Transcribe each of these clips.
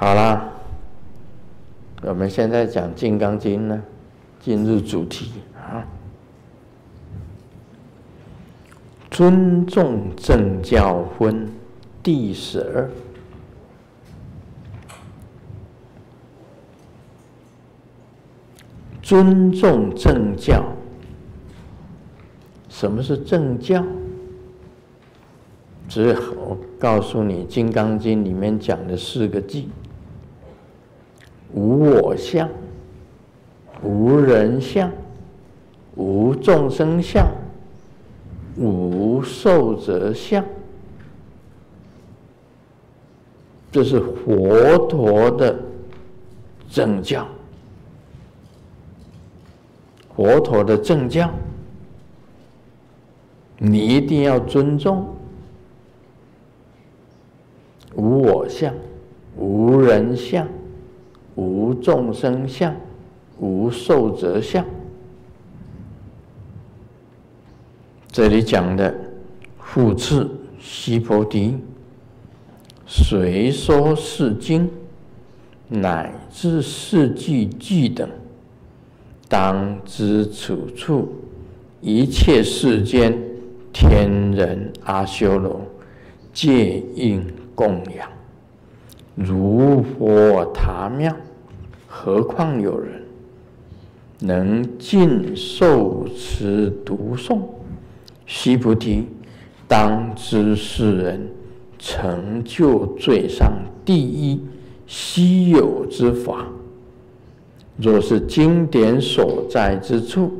好啦，我们现在讲《金刚经》呢，进入主题啊。尊重正教分第十二。尊重正教，什么是正教？只好告诉你，《金刚经》里面讲的四个字：无我相、无人相、无众生相、无寿者相。这是佛陀的正教。佛陀的正教，你一定要尊重。无我相，无人相，无众生相，无寿者相。这里讲的复次，须菩提，随说是经，乃至四句句等。当知此处一切世间天人阿修罗，皆应供养，如佛塔庙，何况有人能尽受持读诵？须菩提，当知是人成就最上第一稀有之法。若是经典所在之处，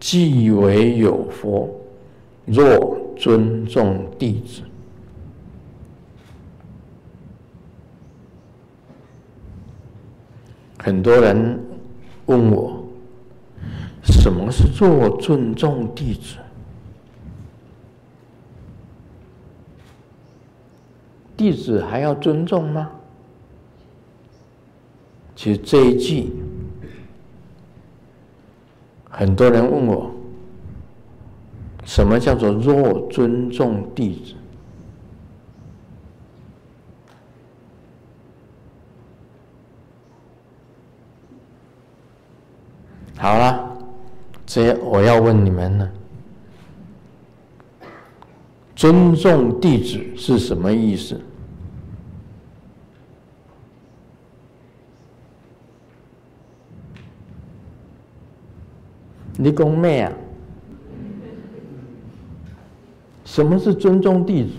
即为有佛。若尊重弟子，很多人问我，什么是若尊重弟子？弟子还要尊重吗？其实这一句。很多人问我，什么叫做若尊重弟子？好了，所以我要问你们呢，尊重弟子是什么意思？你讲咩啊？什么是尊重弟子？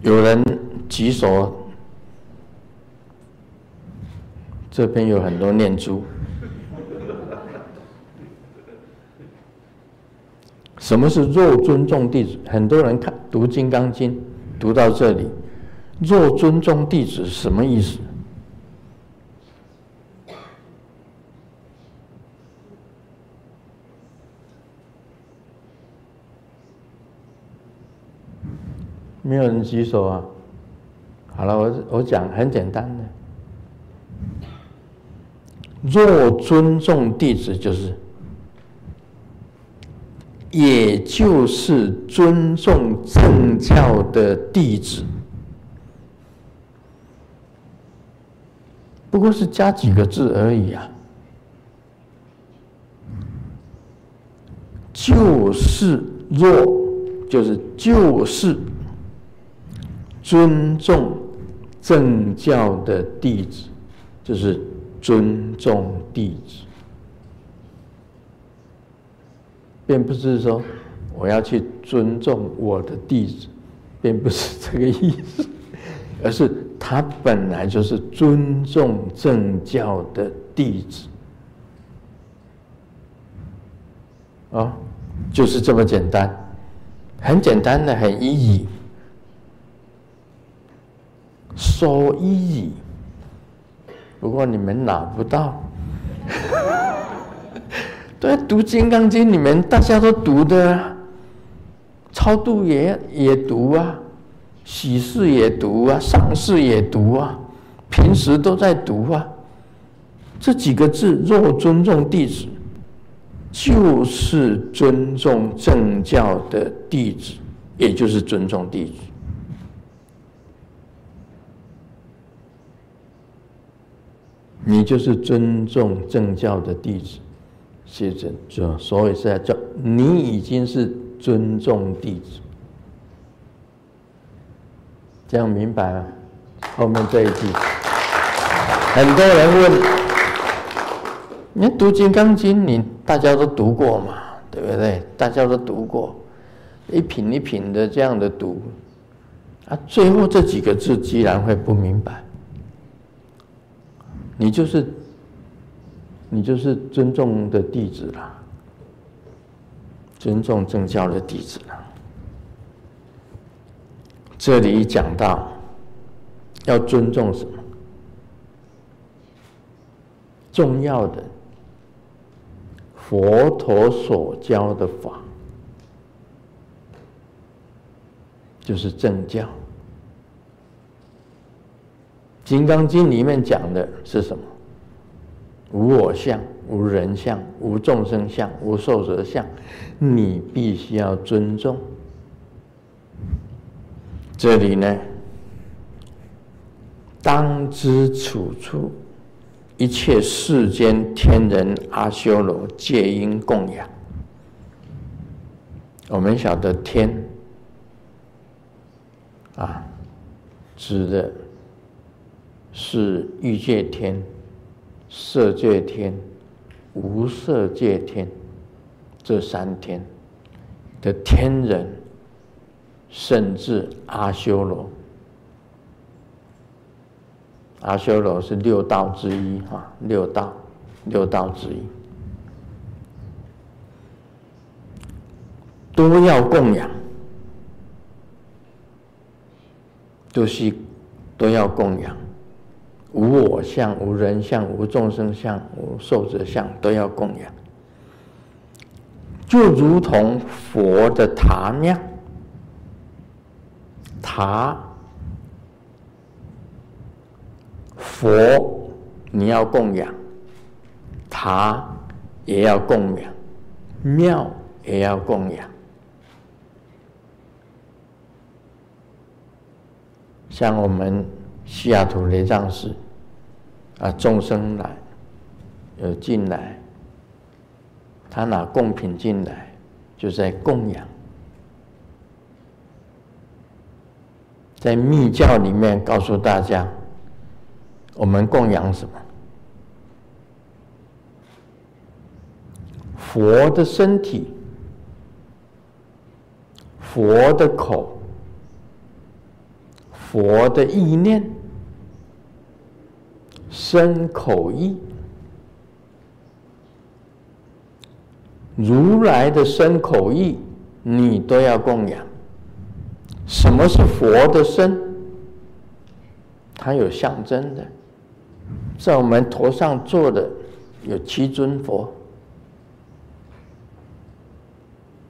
有人举手，这边有很多念珠。什么是若尊重弟子？很多人看读《金刚经》，读到这里，若尊重弟子什么意思？没有人举手啊！好了，我我讲很简单的，若尊重弟子就是。也就是尊重正教的弟子，不过是加几个字而已啊。就是若，就是就是尊重正教的弟子，就是尊重弟子。并不是说我要去尊重我的弟子，并不是这个意思，而是他本来就是尊重正教的弟子，哦，就是这么简单，很简单的，很意义 easy，so easy。不过你们拿不到。对，读《金刚经》你们大家都读的，超度也也读啊，喜事也读啊，丧事也读啊，平时都在读啊，这几个字，若尊重弟子，就是尊重正教的弟子，也就是尊重弟子。你就是尊重正教的弟子，是这就所以是在叫你已经是尊重弟子，这样明白吗？后面这一句，很多人问。你读《金刚经》，你大家都读过嘛，对不对？大家都读过，一品一品的这样的读，啊，最后这几个字居然会不明白，你就是，你就是尊重的弟子了，尊重正教的弟子了。这里讲到要尊重什么？重要的。佛陀所教的法，就是正教。《金刚经》里面讲的是什么？无我相、无人相、无众生相、无寿者相，你必须要尊重。这里呢，当知处处。一切世间天人阿修罗皆因供养。我们晓得天啊，指的是欲界天、色界天、无色界天这三天的天人，甚至阿修罗。阿修罗是六道之一，哈，六道，六道之一，都要供养，都是都要供养，无我相、无人相、无众生相、无寿者相，都要供养，就如同佛的塔庙，塔。佛，你要供养，塔也要供养，庙也要供养。像我们西雅图雷藏寺，啊，众生来，有进来，他拿贡品进来，就在供养。在密教里面告诉大家。我们供养什么？佛的身体，佛的口，佛的意念，身口意，如来的身口意，你都要供养。什么是佛的身？它有象征的。在我们头上坐的有七尊佛，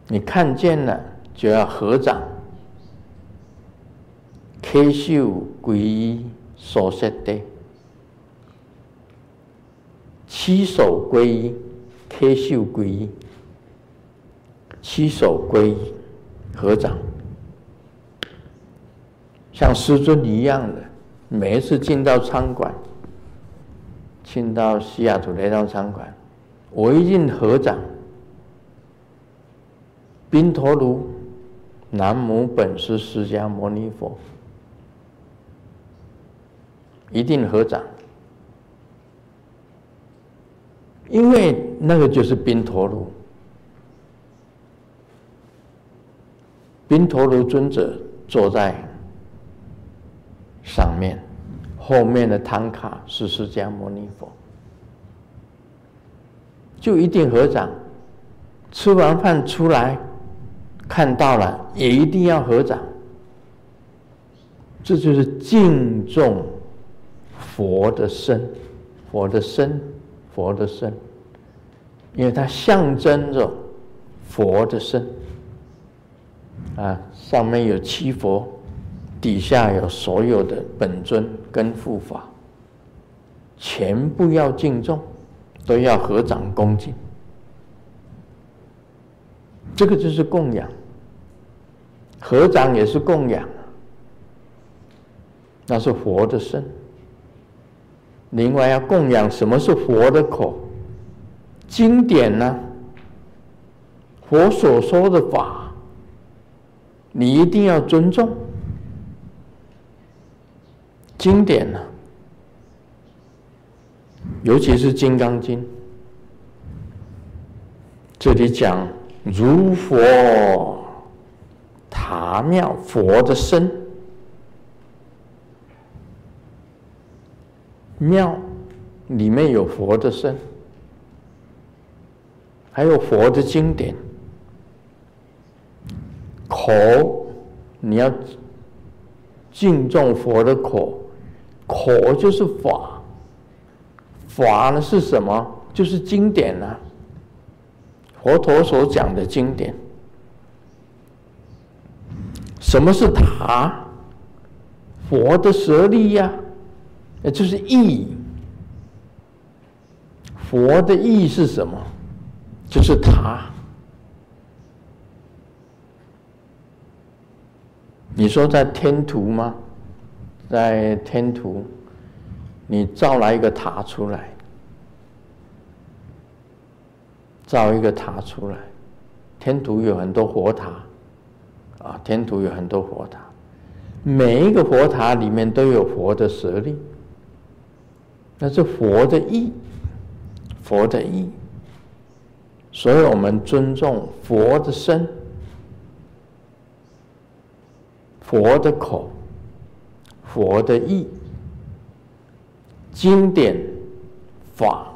你看见了就要合掌，稽首皈依，所摄地，七首皈依，稽首皈依，七首皈依，合掌，像师尊一样的，每一次进到餐馆。进到西雅图那张餐馆，我一定合掌，宾陀卢，南无本师释迦牟尼佛，一定合掌，因为那个就是宾陀卢，宾陀卢尊者坐在上面。后面的唐卡是释迦牟尼佛，就一定合掌。吃完饭出来，看到了也一定要合掌。这就是敬重佛的身，佛的身，佛的身，因为它象征着佛的身。啊，上面有七佛。底下有所有的本尊跟护法，全部要敬重，都要合掌恭敬。这个就是供养，合掌也是供养，那是佛的身。另外要供养什么是佛的口？经典呢？佛所说的法，你一定要尊重。经典呢？尤其是《金刚经》，这里讲如佛塔庙，佛的身，庙里面有佛的身，还有佛的经典。口，你要敬重佛的口，口就是法，法呢是什么？就是经典啊，佛陀所讲的经典。什么是塔？佛的舍利呀，也就是意。佛的意是什么？就是塔。你说在天图吗？在天图，你造来一个塔出来，造一个塔出来。天图有很多佛塔，啊，天图有很多佛塔，每一个佛塔里面都有佛的舍利，那是佛的意，佛的意。所以我们尊重佛的身。佛的口，佛的意，经典法，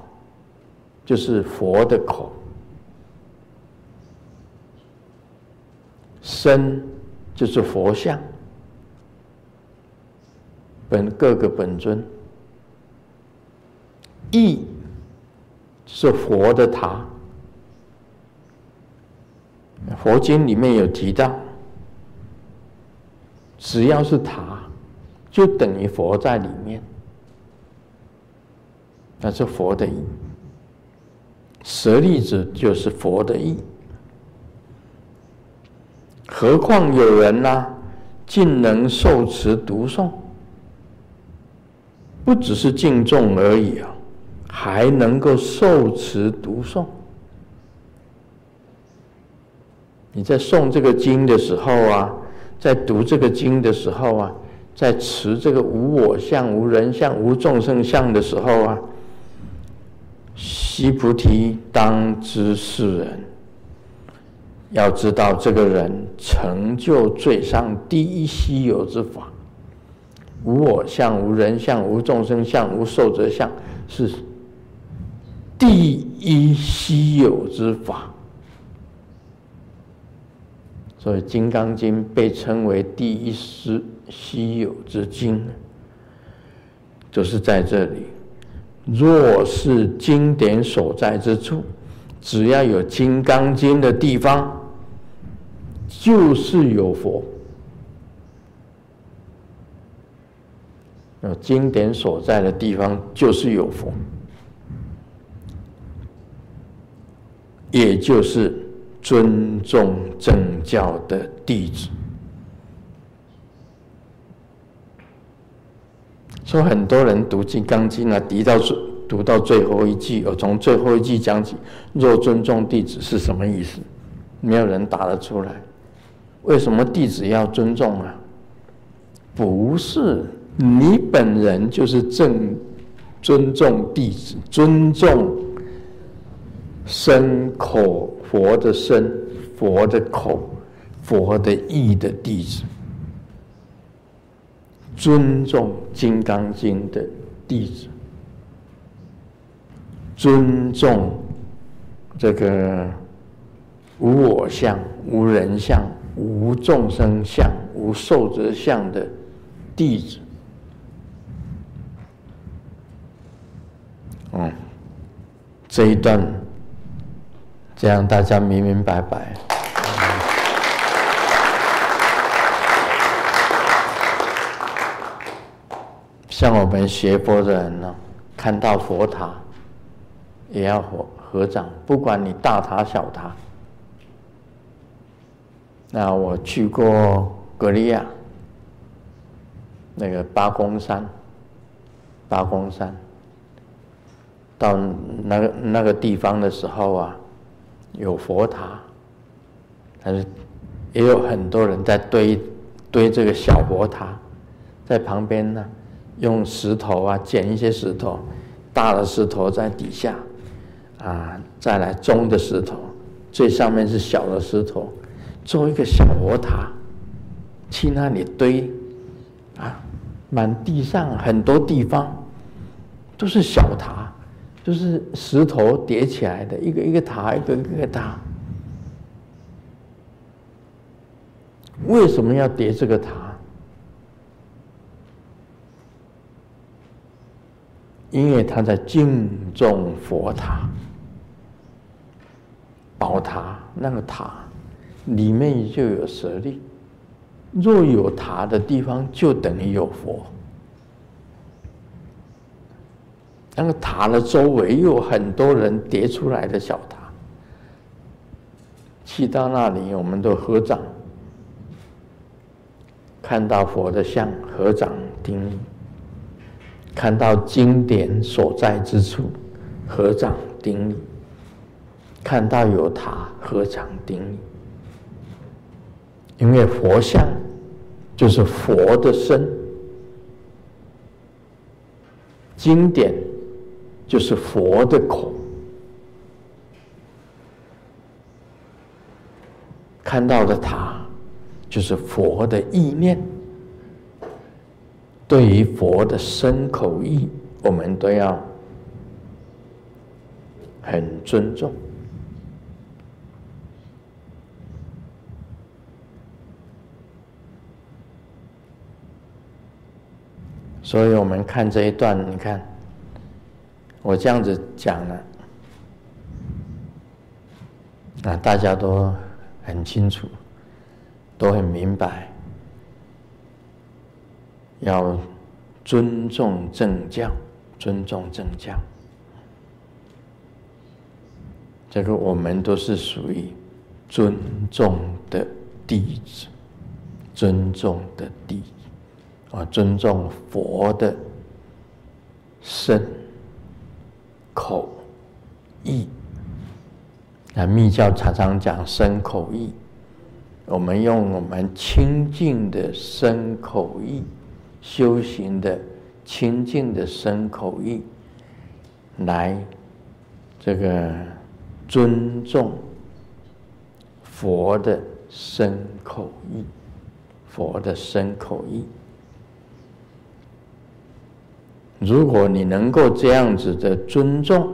就是佛的口，身就是佛像，本各个本尊，意是佛的塔，佛经里面有提到。只要是塔，就等于佛在里面，那是佛的意。舍利子就是佛的意。何况有人呢、啊，竟能受持读诵，不只是敬重而已啊，还能够受持读诵。你在诵这个经的时候啊。在读这个经的时候啊，在持这个无我相、无人相、无众生相的时候啊，须菩提当知是人，要知道这个人成就最上第一稀有之法，无我相、无人相、无众生相、无寿者相，是第一稀有之法。所以《金刚经》被称为第一师稀有之经，就是在这里。若是经典所在之处，只要有《金刚经》的地方，就是有佛。有经典所在的地方，就是有佛，也就是。尊重正教的弟子，所以很多人读《金刚经》啊，读到最读到最后一句，我从最后一句讲起。若尊重弟子是什么意思？没有人答得出来。为什么弟子要尊重啊？不是你本人就是正尊重弟子，尊重身口。佛的身、佛的口、佛的意的弟子，尊重《金刚经》的弟子，尊重这个无我相、无人相、无众生相、无寿者相的弟子。嗯，这一段。这样大家明明白白。像我们学佛的人呢，看到佛塔，也要合合掌，不管你大塔小塔。那我去过格利亚，那个八公山，八公山，到那个那个地方的时候啊，有佛塔，但是也有很多人在堆堆这个小佛塔，在旁边呢，用石头啊捡一些石头，大的石头在底下，啊，再来中的石头，最上面是小的石头。做一个小佛塔，去那里堆，啊，满地上很多地方都是小塔，就是石头叠起来的，一个一个塔，一个一个塔。为什么要叠这个塔？因为他在敬重佛塔、宝塔那个塔。里面就有舍利，若有塔的地方，就等于有佛。那个塔的周围又有很多人叠出来的小塔，去到那里，我们都合掌，看到佛的像，合掌顶礼；看到经典所在之处，合掌顶礼；看到有塔，合掌顶礼。因为佛像就是佛的身，经典就是佛的口，看到的塔就是佛的意念。对于佛的身口意，我们都要很尊重。所以我们看这一段，你看，我这样子讲了，那大家都很清楚，都很明白，要尊重正教，尊重正教。这个我们都是属于尊重的弟子，尊重的弟子。啊，尊重佛的身、口、意。那密教常常讲身口意，我们用我们清净的身口意，修行的清净的身口意，来这个尊重佛的身口意，佛的身口意。如果你能够这样子的尊重，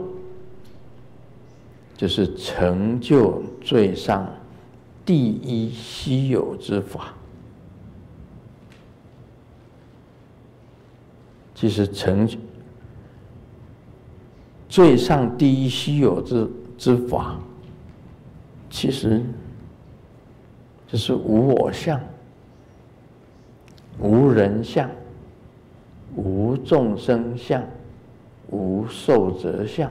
就是成就最上第一稀有之法。其实成就最上第一稀有之之法，其实就是无我相、无人相。无众生相，无受者相。